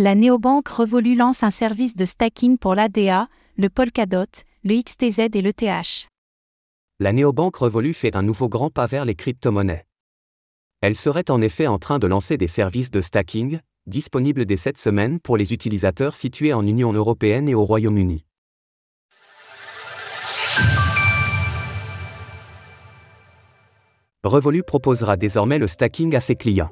La néobanque Revolut lance un service de stacking pour l'ADA, le Polkadot, le XTZ et le TH. La néobanque Revolut fait un nouveau grand pas vers les crypto-monnaies. Elle serait en effet en train de lancer des services de stacking, disponibles dès cette semaine pour les utilisateurs situés en Union européenne et au Royaume-Uni. Revolut proposera désormais le stacking à ses clients.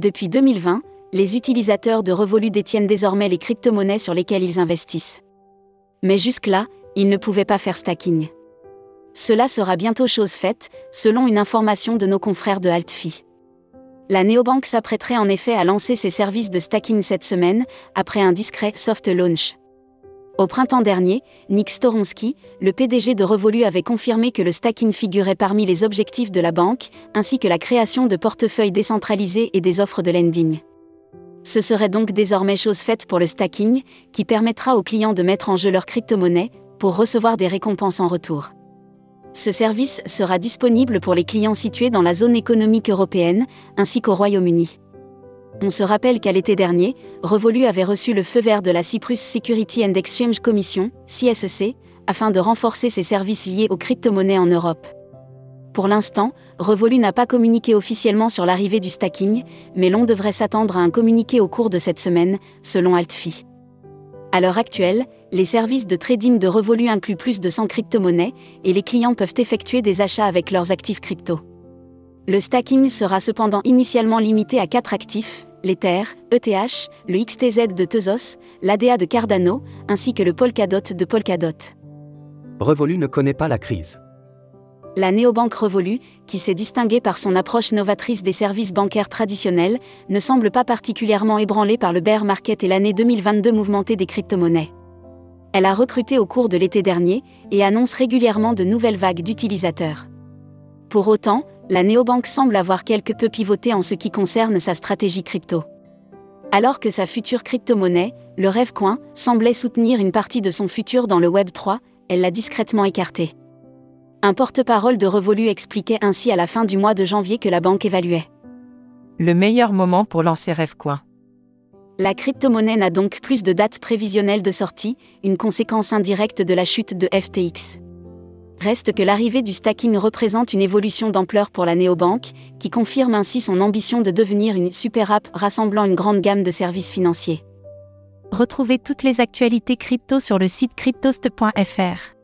Depuis 2020, les utilisateurs de Revolut détiennent désormais les crypto-monnaies sur lesquelles ils investissent. Mais jusque-là, ils ne pouvaient pas faire stacking. Cela sera bientôt chose faite, selon une information de nos confrères de Altfi. La néobanque s'apprêterait en effet à lancer ses services de stacking cette semaine, après un discret soft launch. Au printemps dernier, Nick Storonsky, le PDG de Revolut, avait confirmé que le stacking figurait parmi les objectifs de la banque, ainsi que la création de portefeuilles décentralisés et des offres de lending. Ce serait donc désormais chose faite pour le stacking, qui permettra aux clients de mettre en jeu leur crypto-monnaie pour recevoir des récompenses en retour. Ce service sera disponible pour les clients situés dans la zone économique européenne, ainsi qu'au Royaume-Uni. On se rappelle qu'à l'été dernier, Revolut avait reçu le feu vert de la Cyprus Security and Exchange Commission, CSEC, afin de renforcer ses services liés aux crypto-monnaies en Europe. Pour l'instant, Revolut n'a pas communiqué officiellement sur l'arrivée du stacking, mais l'on devrait s'attendre à un communiqué au cours de cette semaine, selon Altfi. À l'heure actuelle, les services de trading de Revolut incluent plus de 100 crypto-monnaies et les clients peuvent effectuer des achats avec leurs actifs crypto. Le stacking sera cependant initialement limité à 4 actifs, l'Ether, ETH, le XTZ de Tezos, l'ADA de Cardano, ainsi que le Polkadot de Polkadot. Revolut ne connaît pas la crise. La néobanque Revolut, qui s'est distinguée par son approche novatrice des services bancaires traditionnels, ne semble pas particulièrement ébranlée par le bear market et l'année 2022 mouvementée des crypto-monnaies. Elle a recruté au cours de l'été dernier et annonce régulièrement de nouvelles vagues d'utilisateurs. Pour autant, la néobanque semble avoir quelque peu pivoté en ce qui concerne sa stratégie crypto. Alors que sa future crypto-monnaie, le Rêvecoin, semblait soutenir une partie de son futur dans le Web 3, elle l'a discrètement écarté. Un porte-parole de Revolut expliquait ainsi à la fin du mois de janvier que la banque évaluait. Le meilleur moment pour lancer Rêvecoin. La crypto-monnaie n'a donc plus de date prévisionnelle de sortie, une conséquence indirecte de la chute de FTX. Reste que l'arrivée du stacking représente une évolution d'ampleur pour la néobanque, qui confirme ainsi son ambition de devenir une super app rassemblant une grande gamme de services financiers. Retrouvez toutes les actualités crypto sur le site cryptost.fr.